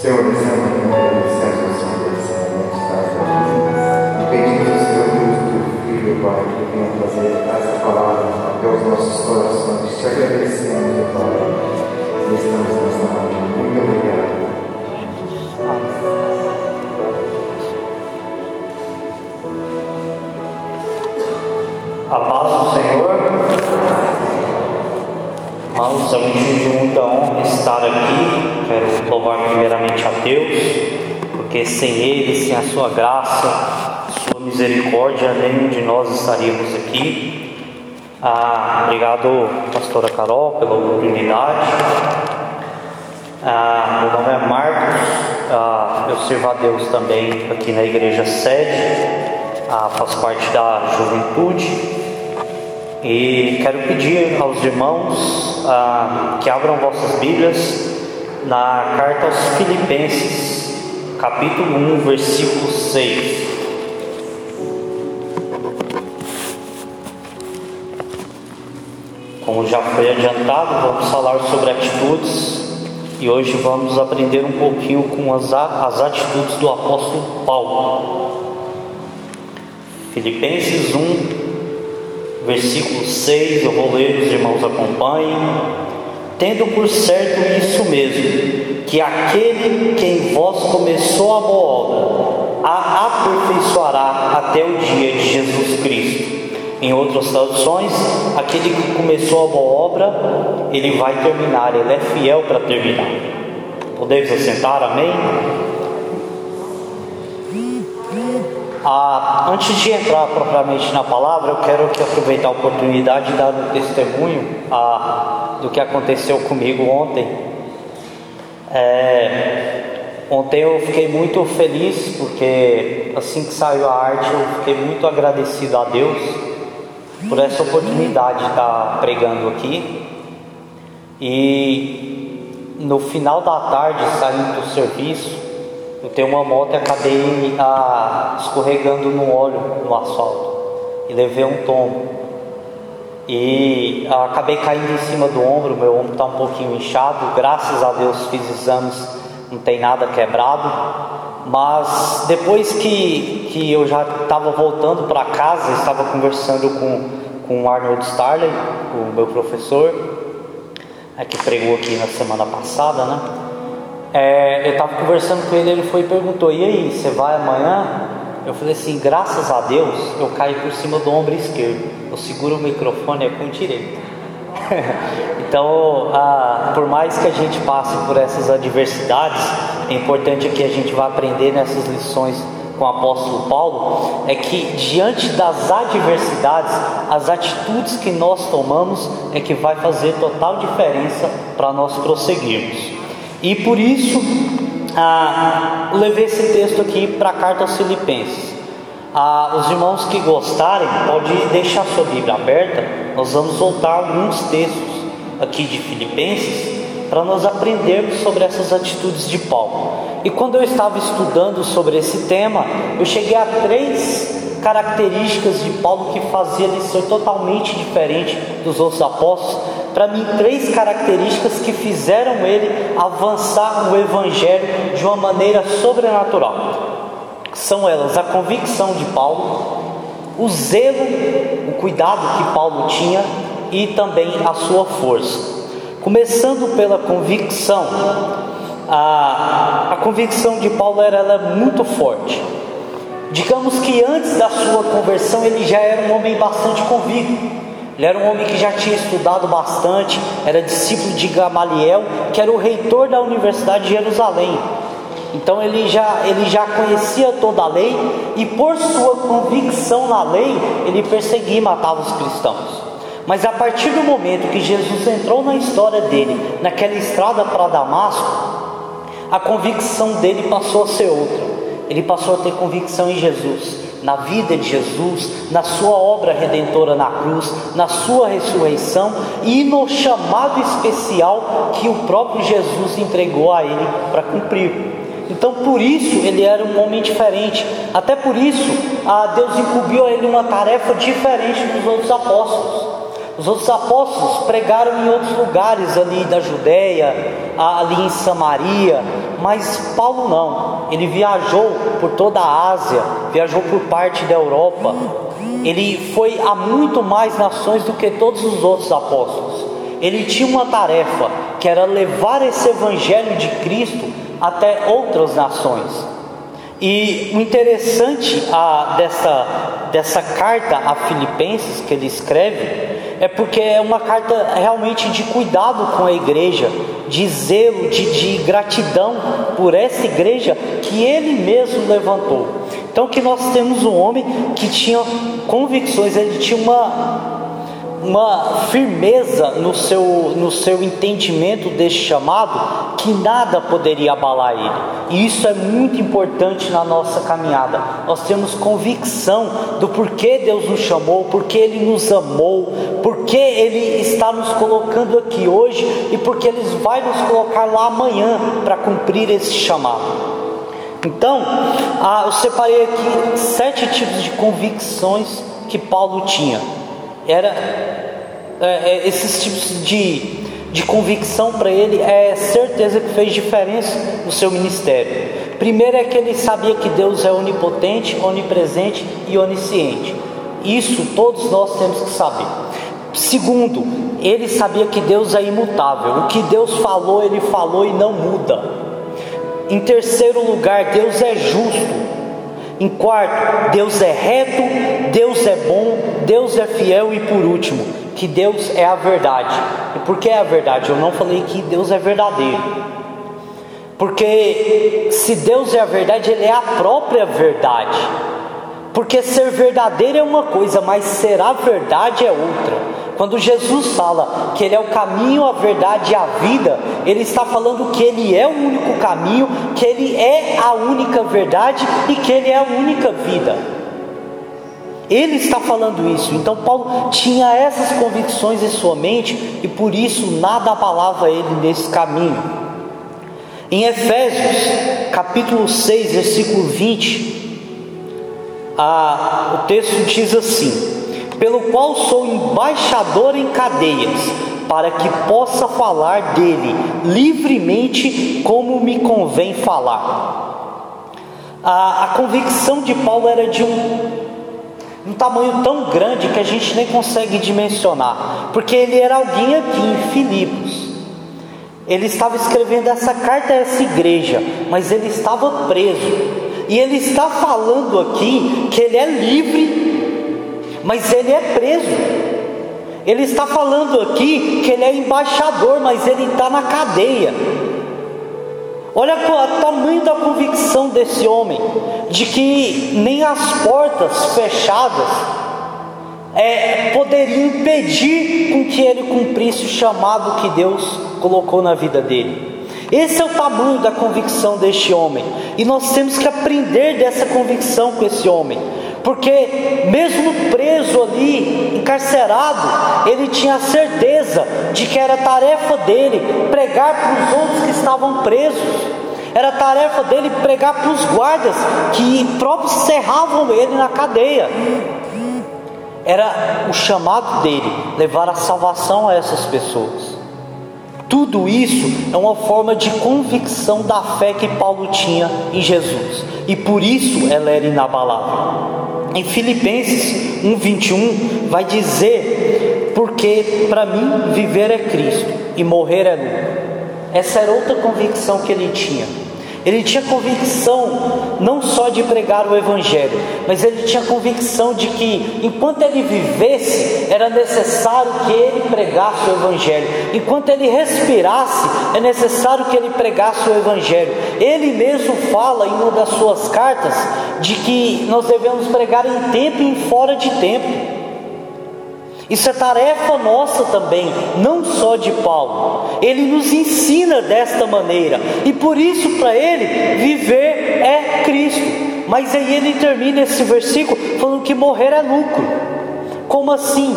Senhor, nessa manhã, agradecemos ao Senhor esse momento, Pai, e pedimos ao Senhor que use teu filho, Pai, que venha trazer essa palavra até os nossos corações. Te agradecemos, Pai, e estamos nesta manhã. Muito obrigado. A paz do Senhor. Irmãos, é um de muita honra estar aqui. Primeiramente a Deus, porque sem Ele, sem a Sua graça, Sua misericórdia, nenhum de nós estaríamos aqui. Ah, obrigado, pastora Carol, pela oportunidade. Ah, meu nome é Marcos, ah, eu sirvo a Deus também aqui na igreja sede, ah, faço parte da juventude e quero pedir aos irmãos ah, que abram vossas Bíblias na carta aos Filipenses, capítulo 1, versículo 6. Como já foi adiantado, vamos falar sobre atitudes e hoje vamos aprender um pouquinho com as, as atitudes do apóstolo Paulo. Filipenses 1, versículo 6, eu vou ler, os irmãos acompanhem. Tendo por certo isso mesmo, que aquele que em vós começou a boa obra, a aperfeiçoará até o dia de Jesus Cristo. Em outras traduções, aquele que começou a boa obra, ele vai terminar, ele é fiel para terminar. Podemos assentar, amém? Ah, antes de entrar propriamente na palavra, eu quero aqui aproveitar a oportunidade de dar um testemunho ah, do que aconteceu comigo ontem. É, ontem eu fiquei muito feliz porque assim que saiu a arte eu fiquei muito agradecido a Deus por essa oportunidade de estar pregando aqui. E no final da tarde, saindo do serviço, eu tenho uma moto e acabei ah, escorregando no óleo no asfalto e levei um tombo. E ah, acabei caindo em cima do ombro, meu ombro está um pouquinho inchado, graças a Deus fiz exames, não tem nada quebrado. Mas depois que, que eu já estava voltando para casa, estava conversando com, com o Arnold Starley, o meu professor, é, que pregou aqui na semana passada, né? É, eu estava conversando com ele, ele foi e perguntou: E aí, você vai amanhã? Eu falei assim: Graças a Deus, eu caí por cima do ombro esquerdo. Eu seguro o microfone é com o direito. então, ah, por mais que a gente passe por essas adversidades, é importante que a gente vá aprender nessas lições com o apóstolo Paulo é que diante das adversidades, as atitudes que nós tomamos é que vai fazer total diferença para nós prosseguirmos. E por isso, ah, levei esse texto aqui para a carta aos Filipenses. Ah, os irmãos que gostarem, pode deixar sua Bíblia aberta. Nós vamos voltar alguns textos aqui de Filipenses para nós aprendermos sobre essas atitudes de Paulo. E quando eu estava estudando sobre esse tema, eu cheguei a três características de Paulo que fazia ele ser totalmente diferente dos outros apóstolos. Para mim, três características que fizeram ele avançar no Evangelho de uma maneira sobrenatural. São elas a convicção de Paulo, o zelo, o cuidado que Paulo tinha e também a sua força. Começando pela convicção, a, a convicção de Paulo era, era muito forte. Digamos que antes da sua conversão ele já era um homem bastante convicto. Ele era um homem que já tinha estudado bastante, era discípulo de Gamaliel, que era o reitor da Universidade de Jerusalém. Então ele já, ele já conhecia toda a lei e por sua convicção na lei, ele perseguia e matava os cristãos. Mas a partir do momento que Jesus entrou na história dele, naquela estrada para Damasco, a convicção dele passou a ser outra. Ele passou a ter convicção em Jesus, na vida de Jesus, na sua obra redentora na cruz, na sua ressurreição e no chamado especial que o próprio Jesus entregou a ele para cumprir. Então, por isso, ele era um homem diferente. Até por isso, Deus incumbiu a ele uma tarefa diferente dos outros apóstolos. Os outros apóstolos pregaram em outros lugares ali da Judéia, ali em Samaria, mas Paulo não. Ele viajou por toda a Ásia, viajou por parte da Europa. Ele foi a muito mais nações do que todos os outros apóstolos. Ele tinha uma tarefa, que era levar esse evangelho de Cristo até outras nações. E o interessante a, dessa, dessa carta a Filipenses que ele escreve é porque é uma carta realmente de cuidado com a igreja, de zelo, de, de gratidão por essa igreja que ele mesmo levantou. Então que nós temos um homem que tinha convicções, ele tinha uma uma firmeza no seu, no seu entendimento deste chamado que nada poderia abalar ele. E isso é muito importante na nossa caminhada. Nós temos convicção do porquê Deus nos chamou, porque Ele nos amou, porque Ele está nos colocando aqui hoje e porque Ele vai nos colocar lá amanhã para cumprir esse chamado. Então, ah, eu separei aqui sete tipos de convicções que Paulo tinha era é, é, esses tipos de, de convicção para ele é certeza que fez diferença no seu ministério. Primeiro é que ele sabia que Deus é onipotente, onipresente e onisciente. Isso todos nós temos que saber. Segundo, ele sabia que Deus é imutável. O que Deus falou, ele falou e não muda. Em terceiro lugar, Deus é justo. Em quarto, Deus é reto, Deus é bom, Deus é fiel e por último, que Deus é a verdade. E por que é a verdade? Eu não falei que Deus é verdadeiro. Porque se Deus é a verdade, Ele é a própria verdade. Porque ser verdadeiro é uma coisa, mas ser a verdade é outra. Quando Jesus fala que Ele é o caminho, a verdade e a vida, Ele está falando que Ele é o único caminho, que Ele é a única verdade e que Ele é a única vida. Ele está falando isso. Então Paulo tinha essas convicções em sua mente e por isso nada abalava ele nesse caminho. Em Efésios, capítulo 6, versículo 20, a, o texto diz assim: pelo qual sou embaixador em cadeias, para que possa falar dele livremente como me convém falar. A, a convicção de Paulo era de um, um tamanho tão grande que a gente nem consegue dimensionar, porque ele era alguém aqui em Filipos. Ele estava escrevendo essa carta a essa igreja, mas ele estava preso. E ele está falando aqui que ele é livre mas ele é preso. Ele está falando aqui que ele é embaixador, mas ele está na cadeia. Olha o tamanho da convicção desse homem, de que nem as portas fechadas é, poderiam impedir com que ele cumprisse o chamado que Deus colocou na vida dele. Esse é o tamanho da convicção deste homem, e nós temos que aprender dessa convicção com esse homem porque mesmo preso ali, encarcerado, ele tinha certeza de que era tarefa dele pregar para os outros que estavam presos. Era tarefa dele pregar para os guardas que próprios cerravam ele na cadeia. Era o chamado dele levar a salvação a essas pessoas. Tudo isso é uma forma de convicção da fé que Paulo tinha em Jesus, e por isso ela era inabalável. Em Filipenses 1:21 vai dizer: "Porque para mim viver é Cristo e morrer é lucro". Essa era outra convicção que ele tinha. Ele tinha convicção não só de pregar o Evangelho, mas ele tinha convicção de que enquanto ele vivesse, era necessário que ele pregasse o Evangelho, enquanto ele respirasse, é necessário que ele pregasse o Evangelho. Ele mesmo fala em uma das suas cartas de que nós devemos pregar em tempo e fora de tempo. Isso é tarefa nossa também, não só de Paulo. Ele nos ensina desta maneira, e por isso, para ele, viver é Cristo. Mas aí ele termina esse versículo falando que morrer é lucro. Como assim?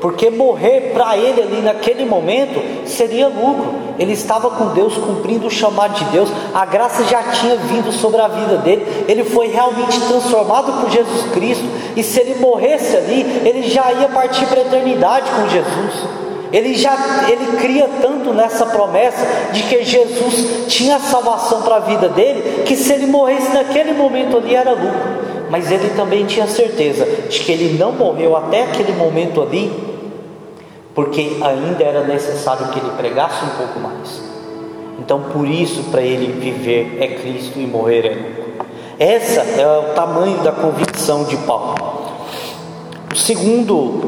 Porque morrer para ele ali naquele momento seria lucro. Ele estava com Deus, cumprindo o chamado de Deus, a graça já tinha vindo sobre a vida dele, ele foi realmente transformado por Jesus Cristo, e se ele morresse ali, ele já ia partir para a eternidade com Jesus. Ele já ele cria tanto nessa promessa de que Jesus tinha salvação para a vida dele, que se ele morresse naquele momento ali era lucro. Mas ele também tinha certeza de que ele não morreu até aquele momento ali, porque ainda era necessário que ele pregasse um pouco mais. Então, por isso, para ele viver é Cristo e morrer é lucro. Essa é o tamanho da convicção de Paulo. O segundo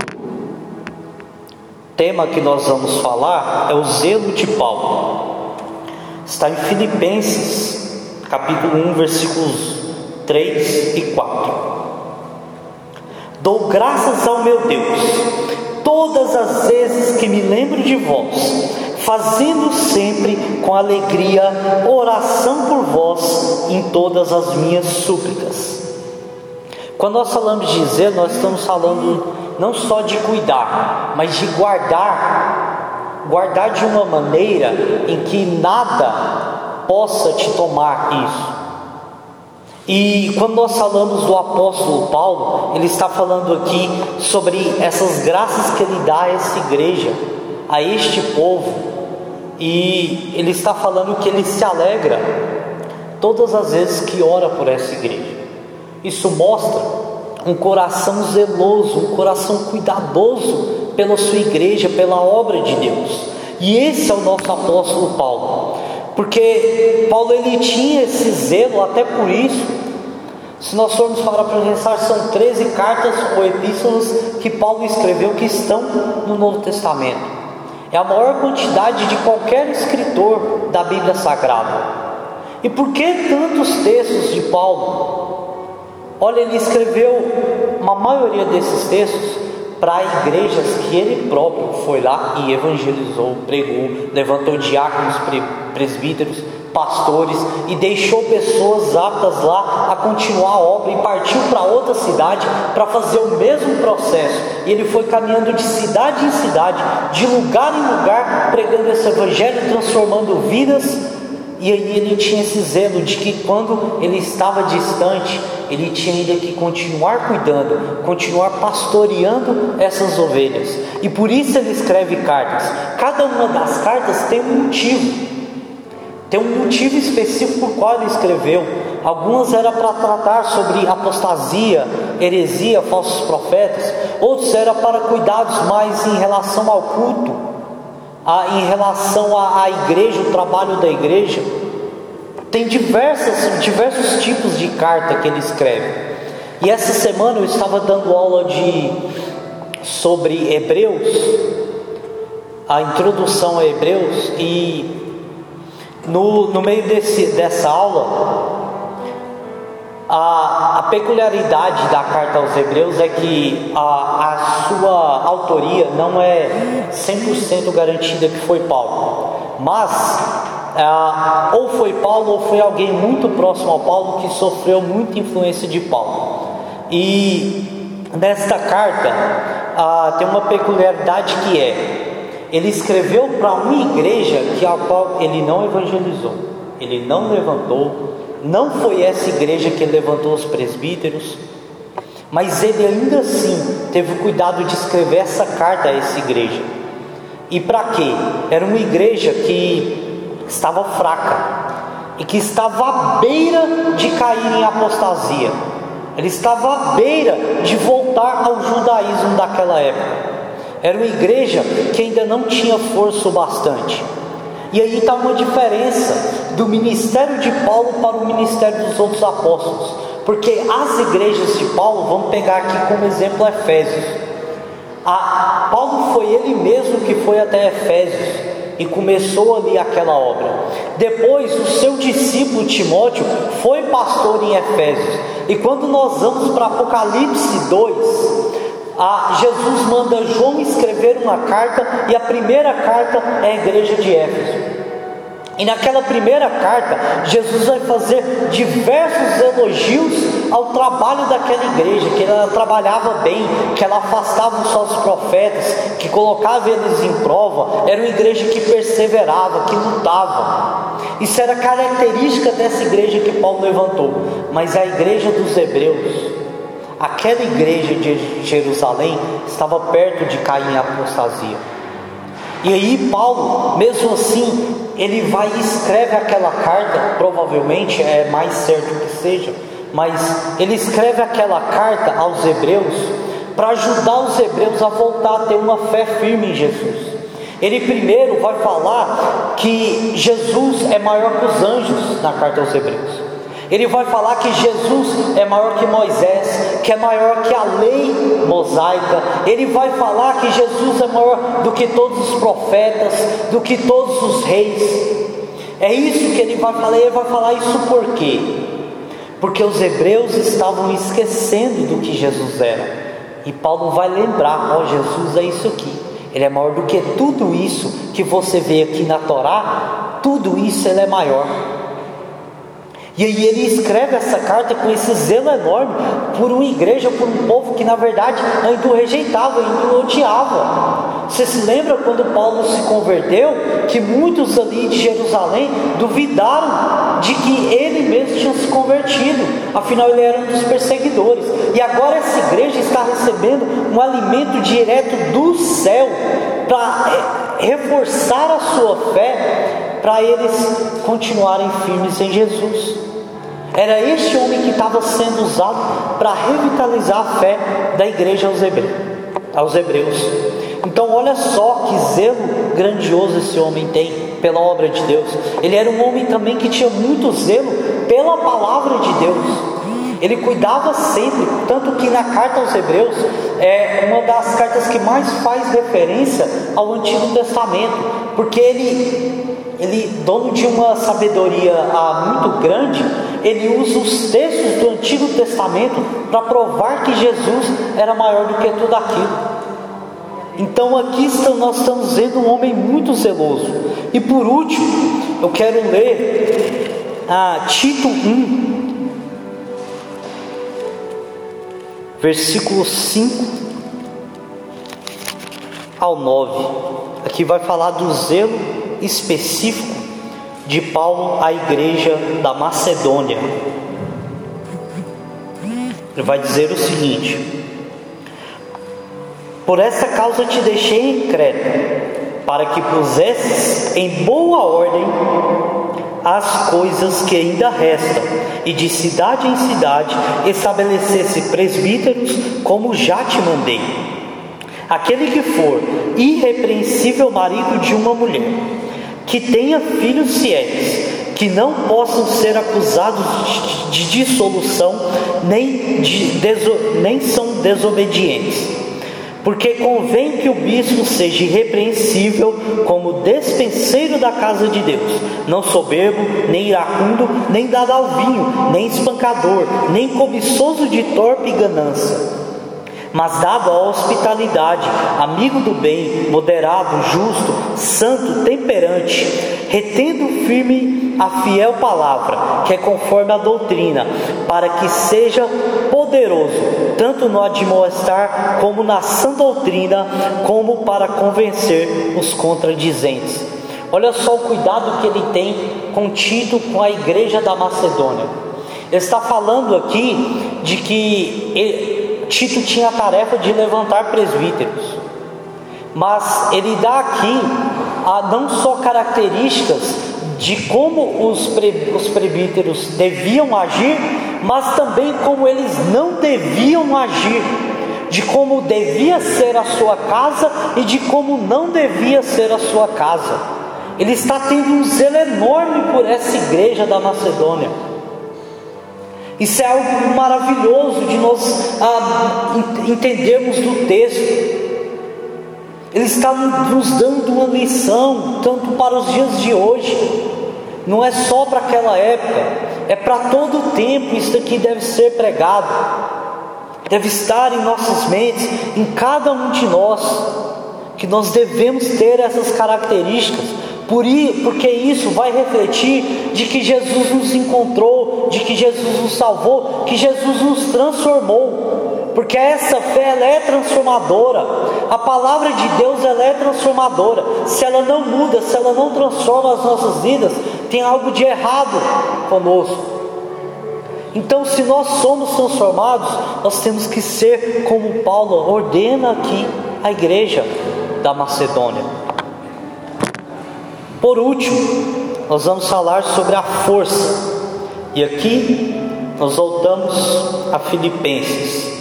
tema que nós vamos falar é o zelo de Paulo. Está em Filipenses, capítulo 1, versículos 3 e 4. Dou graças ao meu Deus, todas as vezes que me lembro de vós, fazendo sempre com alegria oração por vós em todas as minhas súplicas. Quando nós falamos de zelo, nós estamos falando não só de cuidar, mas de guardar, guardar de uma maneira em que nada possa te tomar isso. E quando nós falamos do apóstolo Paulo, ele está falando aqui sobre essas graças que ele dá a essa igreja, a este povo, e ele está falando que ele se alegra todas as vezes que ora por essa igreja. Isso mostra um coração zeloso, um coração cuidadoso pela sua igreja, pela obra de Deus. E esse é o nosso apóstolo Paulo. Porque Paulo ele tinha esse zelo, até por isso, se nós formos para pensar, são 13 cartas ou epístolas que Paulo escreveu que estão no Novo Testamento. É a maior quantidade de qualquer escritor da Bíblia Sagrada. E por que tantos textos de Paulo? Olha, ele escreveu uma maioria desses textos para igrejas que ele próprio foi lá e evangelizou, pregou, levantou diáconos, presbíteros, pastores e deixou pessoas aptas lá a continuar a obra e partiu para outra cidade para fazer o mesmo processo. E ele foi caminhando de cidade em cidade, de lugar em lugar, pregando esse evangelho, transformando vidas e aí ele tinha esse zelo de que quando ele estava distante, ele tinha ainda que continuar cuidando, continuar pastoreando essas ovelhas. E por isso ele escreve cartas. Cada uma das cartas tem um motivo. Tem um motivo específico por qual ele escreveu. Algumas era para tratar sobre apostasia, heresia, falsos profetas. Outros era para cuidados mais em relação ao culto a, em relação à, igreja, o trabalho da igreja. Tem diversas, diversos tipos de carta que ele escreve. E essa semana eu estava dando aula de sobre Hebreus, a introdução a Hebreus, e no, no meio desse, dessa aula a, a, peculiaridade da carta aos Hebreus é que a, a sua autoria não é 100% garantida que foi Paulo, mas ou foi Paulo ou foi alguém muito próximo ao Paulo que sofreu muita influência de Paulo. E nesta carta tem uma peculiaridade que é ele escreveu para uma igreja que a qual ele não evangelizou, ele não levantou não foi essa igreja que levantou os presbíteros, mas ele ainda assim teve o cuidado de escrever essa carta a essa igreja. E para quê? Era uma igreja que estava fraca e que estava à beira de cair em apostasia. Ele estava à beira de voltar ao judaísmo daquela época. Era uma igreja que ainda não tinha força o bastante. E aí está uma diferença do ministério de Paulo para o ministério dos outros apóstolos. Porque as igrejas de Paulo, vamos pegar aqui como exemplo Efésios. A, Paulo foi ele mesmo que foi até Efésios e começou ali aquela obra. Depois, o seu discípulo Timóteo foi pastor em Efésios. E quando nós vamos para Apocalipse 2, a Jesus manda João escrever uma carta e a primeira carta é a igreja de Éfeso. E naquela primeira carta, Jesus vai fazer diversos elogios ao trabalho daquela igreja, que ela trabalhava bem, que ela afastava os falsos profetas, que colocava eles em prova, era uma igreja que perseverava, que lutava. Isso era característica dessa igreja que Paulo levantou, mas a igreja dos hebreus, aquela igreja de Jerusalém, estava perto de cair em apostasia. E aí Paulo, mesmo assim, ele vai e escreve aquela carta, provavelmente é mais certo que seja, mas ele escreve aquela carta aos hebreus para ajudar os hebreus a voltar a ter uma fé firme em Jesus. Ele primeiro vai falar que Jesus é maior que os anjos na carta aos hebreus. Ele vai falar que Jesus é maior que Moisés, que é maior que a lei mosaica. Ele vai falar que Jesus é maior do que todos os profetas, do que todos os reis. É isso que ele vai falar. Ele vai falar isso por quê? Porque os hebreus estavam esquecendo do que Jesus era. E Paulo vai lembrar: ó, oh, Jesus é isso aqui. Ele é maior do que tudo isso que você vê aqui na Torá. Tudo isso ele é maior. E aí ele escreve essa carta com esse zelo enorme por uma igreja, por um povo que na verdade ainda o rejeitava, ainda o odiava. Você se lembra quando Paulo se converteu? Que muitos ali de Jerusalém duvidaram de que ele mesmo tinha se convertido, afinal ele era um dos perseguidores. E agora essa igreja está recebendo um alimento direto do céu para eh, reforçar a sua fé para eles continuarem firmes em Jesus. Era este homem que estava sendo usado para revitalizar a fé da igreja aos hebreus. Aos hebreus. Então, olha só que zelo grandioso esse homem tem pela obra de Deus. Ele era um homem também que tinha muito zelo pela palavra de Deus. Ele cuidava sempre, tanto que na carta aos Hebreus é uma das cartas que mais faz referência ao Antigo Testamento, porque ele ele, dono de uma sabedoria ah, muito grande, ele usa os textos do Antigo Testamento para provar que Jesus era maior do que tudo aquilo. Então aqui nós estamos vendo um homem muito zeloso. E por último, eu quero ler ah, Tito 1, versículo 5 ao 9. Aqui vai falar do zelo específico de Paulo à igreja da Macedônia. Ele vai dizer o seguinte: Por essa causa te deixei em Creta, para que pusesses em boa ordem as coisas que ainda restam, e de cidade em cidade estabelecesse presbíteros, como já te mandei. Aquele que for irrepreensível marido de uma mulher, que tenha filhos fiéis, que não possam ser acusados de dissolução, nem, de deso, nem são desobedientes. Porque convém que o bispo seja irrepreensível como despenseiro da casa de Deus, não soberbo, nem iracundo, nem dado ao vinho, nem espancador, nem cobiçoso de torpe ganância mas dado a hospitalidade, amigo do bem, moderado, justo, santo, temperante, retendo firme a fiel palavra, que é conforme a doutrina, para que seja poderoso, tanto no admoestar como na sã doutrina, como para convencer os contradizentes. Olha só o cuidado que ele tem contido com a igreja da Macedônia. Ele está falando aqui de que ele, Tito tinha a tarefa de levantar presbíteros, mas ele dá aqui a, não só características de como os, os presbíteros deviam agir, mas também como eles não deviam agir, de como devia ser a sua casa e de como não devia ser a sua casa. Ele está tendo um zelo enorme por essa igreja da Macedônia. Isso é algo maravilhoso de nós ah, entendermos do texto. Ele está nos dando uma lição, tanto para os dias de hoje, não é só para aquela época, é para todo o tempo. Isso aqui deve ser pregado, deve estar em nossas mentes, em cada um de nós, que nós devemos ter essas características Por porque isso vai refletir de que Jesus nos encontrou, de que Jesus nos salvou, que Jesus nos transformou. Porque essa fé ela é transformadora. A palavra de Deus ela é transformadora. Se ela não muda, se ela não transforma as nossas vidas, tem algo de errado conosco. Então, se nós somos transformados, nós temos que ser como Paulo ordena aqui a igreja da Macedônia. Por último, nós vamos falar sobre a força. E aqui nós voltamos a Filipenses.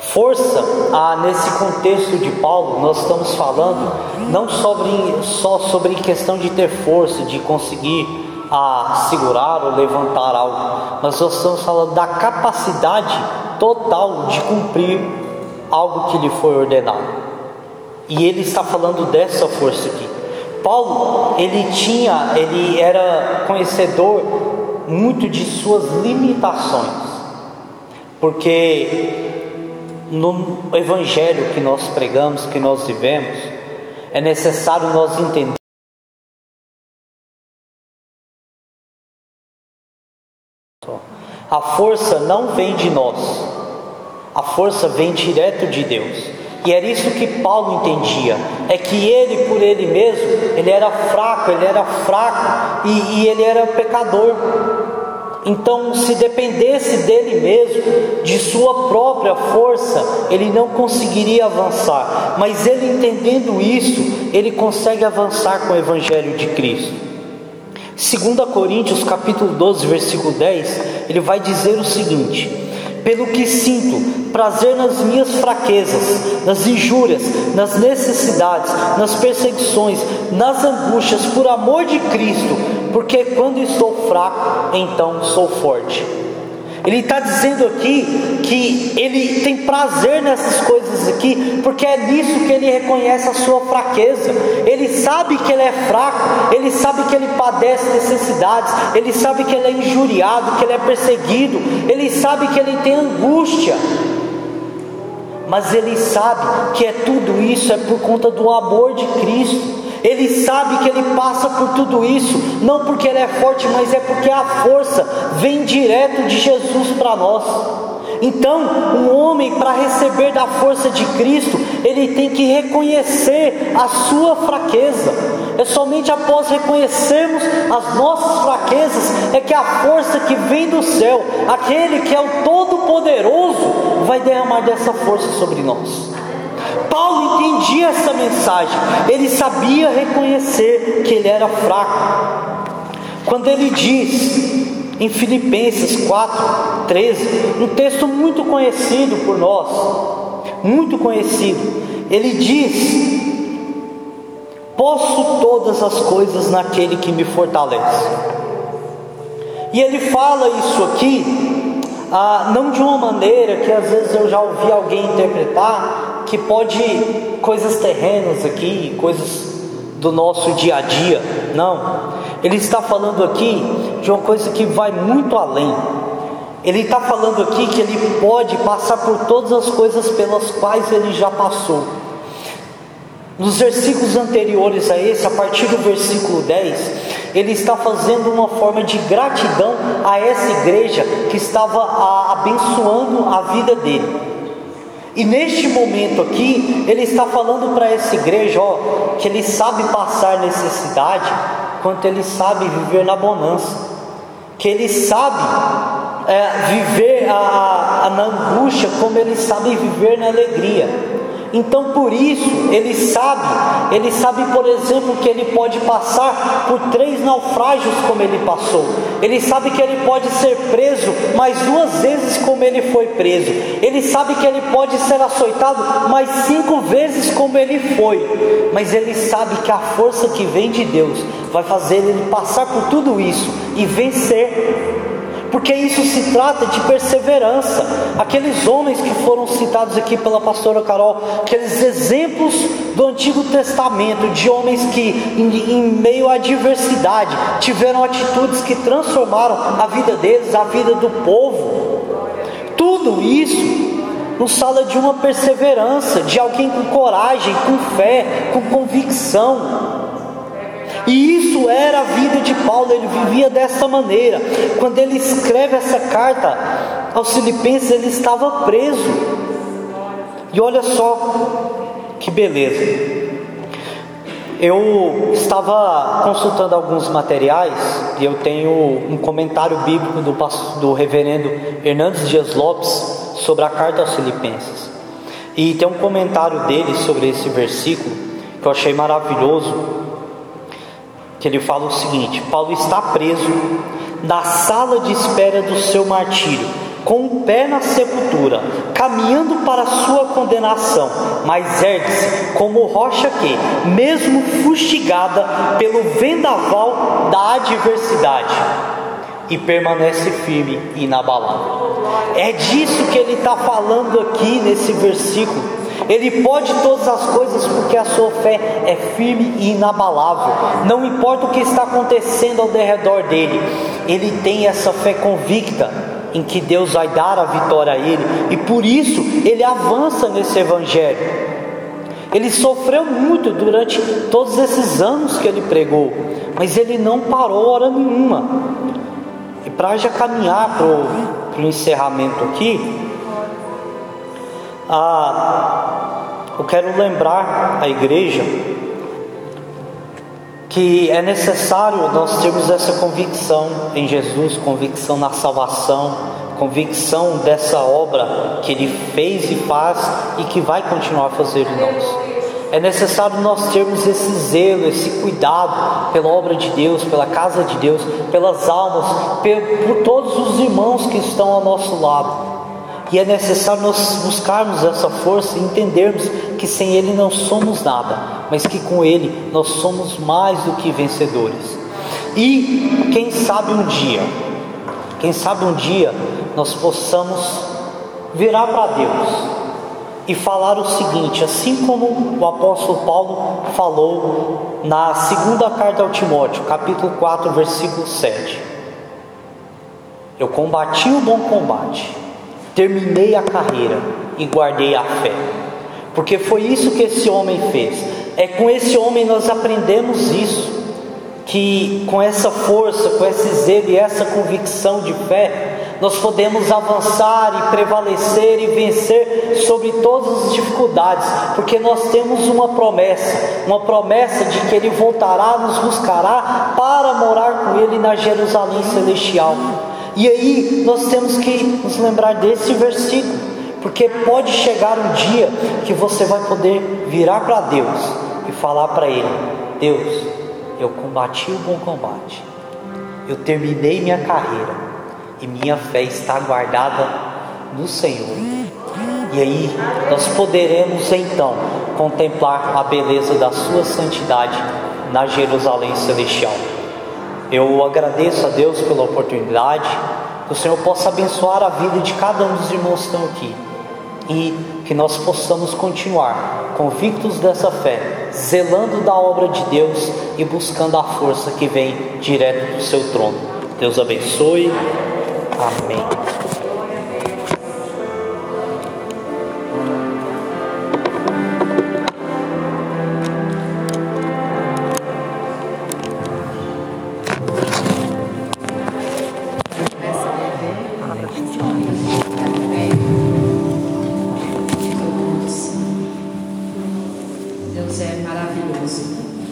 Força, ah, nesse contexto de Paulo, nós estamos falando não sobre, só sobre questão de ter força, de conseguir ah, segurar ou levantar algo, mas nós estamos falando da capacidade total de cumprir algo que lhe foi ordenado. E ele está falando dessa força aqui. Paulo, ele tinha, ele era conhecedor muito de suas limitações, porque no evangelho que nós pregamos, que nós vivemos, é necessário nós entender A força não vem de nós, a força vem direto de Deus. E era isso que Paulo entendia, é que ele por ele mesmo, ele era fraco, ele era fraco e, e ele era pecador. Então, se dependesse dele mesmo, de sua própria força, ele não conseguiria avançar. Mas ele entendendo isso, ele consegue avançar com o evangelho de Cristo. 2 Coríntios capítulo 12, versículo 10, ele vai dizer o seguinte: pelo que sinto prazer nas minhas fraquezas, nas injúrias, nas necessidades, nas perseguições, nas angústias, por amor de Cristo, porque quando estou fraco, então sou forte. Ele está dizendo aqui que ele tem prazer nessas coisas aqui, porque é nisso que ele reconhece a sua fraqueza. Ele sabe que ele é fraco, ele sabe que ele padece necessidades, ele sabe que ele é injuriado, que ele é perseguido, ele sabe que ele tem angústia. Mas ele sabe que é tudo isso é por conta do amor de Cristo. Ele sabe que ele passa por tudo isso, não porque ele é forte, mas é porque a força vem direto de Jesus para nós. Então, um homem, para receber da força de Cristo, ele tem que reconhecer a sua fraqueza. É somente após reconhecermos as nossas fraquezas é que a força que vem do céu, aquele que é o Todo-Poderoso, vai derramar dessa força sobre nós. Paulo entendia essa mensagem, ele sabia reconhecer que ele era fraco. Quando ele diz em Filipenses 4, 13, um texto muito conhecido por nós, muito conhecido, ele diz: Posso todas as coisas naquele que me fortalece. E ele fala isso aqui, ah, não de uma maneira que às vezes eu já ouvi alguém interpretar, que pode coisas terrenas aqui, coisas do nosso dia a dia. Não. Ele está falando aqui de uma coisa que vai muito além. Ele está falando aqui que ele pode passar por todas as coisas pelas quais ele já passou. Nos versículos anteriores a esse, a partir do versículo 10, ele está fazendo uma forma de gratidão a essa igreja que estava abençoando a vida dele. E neste momento aqui, ele está falando para essa igreja, ó, que ele sabe passar necessidade, quanto ele sabe viver na bonança, que ele sabe é, viver a, a, na angústia, como ele sabe viver na alegria. Então por isso ele sabe, ele sabe, por exemplo, que ele pode passar por três naufrágios como ele passou. Ele sabe que ele pode ser preso mais duas vezes como ele foi preso. Ele sabe que ele pode ser açoitado mais cinco vezes como ele foi. Mas ele sabe que a força que vem de Deus vai fazer ele passar por tudo isso e vencer porque isso se trata de perseverança. Aqueles homens que foram citados aqui pela pastora Carol, aqueles exemplos do Antigo Testamento, de homens que, em, em meio à adversidade, tiveram atitudes que transformaram a vida deles, a vida do povo. Tudo isso nos fala de uma perseverança, de alguém com coragem, com fé, com convicção. E isso era a vida de Paulo, ele vivia dessa maneira. Quando ele escreve essa carta aos Filipenses, ele estava preso. E olha só que beleza. Eu estava consultando alguns materiais e eu tenho um comentário bíblico do, do reverendo Hernandes Dias Lopes sobre a carta aos Filipenses. E tem um comentário dele sobre esse versículo que eu achei maravilhoso, que ele fala o seguinte: Paulo está preso na sala de espera do seu martírio com o pé na sepultura, caminhando para a sua condenação, mas ergue-se como rocha que, mesmo fustigada pelo vendaval da adversidade, e permanece firme e inabalável. É disso que ele está falando aqui nesse versículo. Ele pode todas as coisas porque a sua fé é firme e inabalável. Não importa o que está acontecendo ao redor dele, ele tem essa fé convicta em que Deus vai dar a vitória a ele, e por isso ele avança nesse evangelho. Ele sofreu muito durante todos esses anos que ele pregou, mas ele não parou hora nenhuma. E para já caminhar para o encerramento aqui, ah, eu quero lembrar a igreja que é necessário nós termos essa convicção em Jesus, convicção na salvação, convicção dessa obra que Ele fez e faz e que vai continuar a fazer em nós. É necessário nós termos esse zelo, esse cuidado pela obra de Deus, pela casa de Deus, pelas almas, por todos os irmãos que estão ao nosso lado. E é necessário nós buscarmos essa força e entendermos que sem Ele não somos nada, mas que com Ele nós somos mais do que vencedores. E quem sabe um dia, quem sabe um dia nós possamos virar para Deus e falar o seguinte, assim como o apóstolo Paulo falou na segunda carta ao Timóteo, capítulo 4, versículo 7. Eu combati o bom combate terminei a carreira e guardei a fé. Porque foi isso que esse homem fez. É com esse homem nós aprendemos isso. Que com essa força, com esse zelo e essa convicção de fé, nós podemos avançar e prevalecer e vencer sobre todas as dificuldades, porque nós temos uma promessa, uma promessa de que Ele voltará, nos buscará para morar com Ele na Jerusalém celestial. E aí nós temos que nos lembrar desse versículo, porque pode chegar um dia que você vai poder virar para Deus e falar para Ele: Deus, eu combati o bom combate, eu terminei minha carreira e minha fé está guardada no Senhor. E aí nós poderemos então contemplar a beleza da Sua santidade na Jerusalém Celestial. Eu agradeço a Deus pela oportunidade, que o Senhor possa abençoar a vida de cada um dos irmãos que estão aqui e que nós possamos continuar convictos dessa fé, zelando da obra de Deus e buscando a força que vem direto do seu trono. Deus abençoe. Amém.